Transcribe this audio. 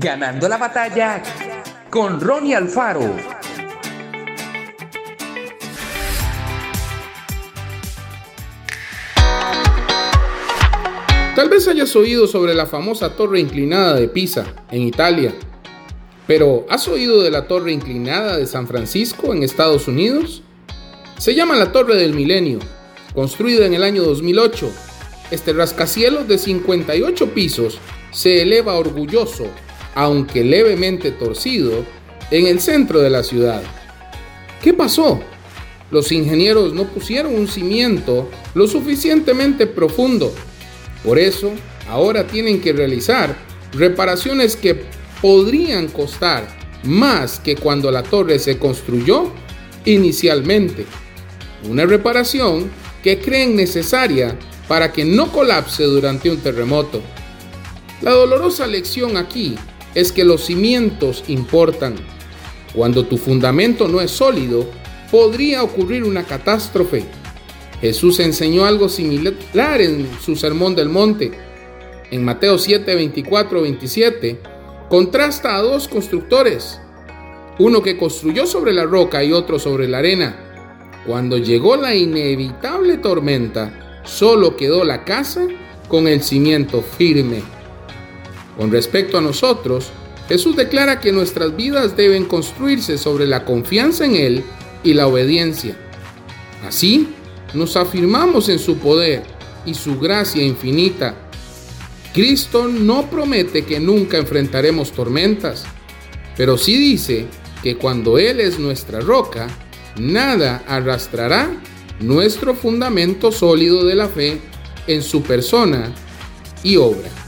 Ganando la batalla con Ronnie Alfaro. Tal vez hayas oído sobre la famosa torre inclinada de Pisa, en Italia. Pero, ¿has oído de la torre inclinada de San Francisco, en Estados Unidos? Se llama la Torre del Milenio, construida en el año 2008. Este rascacielos de 58 pisos se eleva orgulloso, aunque levemente torcido, en el centro de la ciudad. ¿Qué pasó? Los ingenieros no pusieron un cimiento lo suficientemente profundo por eso, ahora tienen que realizar reparaciones que podrían costar más que cuando la torre se construyó inicialmente. Una reparación que creen necesaria para que no colapse durante un terremoto. La dolorosa lección aquí es que los cimientos importan. Cuando tu fundamento no es sólido, podría ocurrir una catástrofe Jesús enseñó algo similar en su Sermón del Monte. En Mateo 7, 24, 27, contrasta a dos constructores, uno que construyó sobre la roca y otro sobre la arena. Cuando llegó la inevitable tormenta, solo quedó la casa con el cimiento firme. Con respecto a nosotros, Jesús declara que nuestras vidas deben construirse sobre la confianza en Él y la obediencia. Así, nos afirmamos en su poder y su gracia infinita. Cristo no promete que nunca enfrentaremos tormentas, pero sí dice que cuando Él es nuestra roca, nada arrastrará nuestro fundamento sólido de la fe en su persona y obra.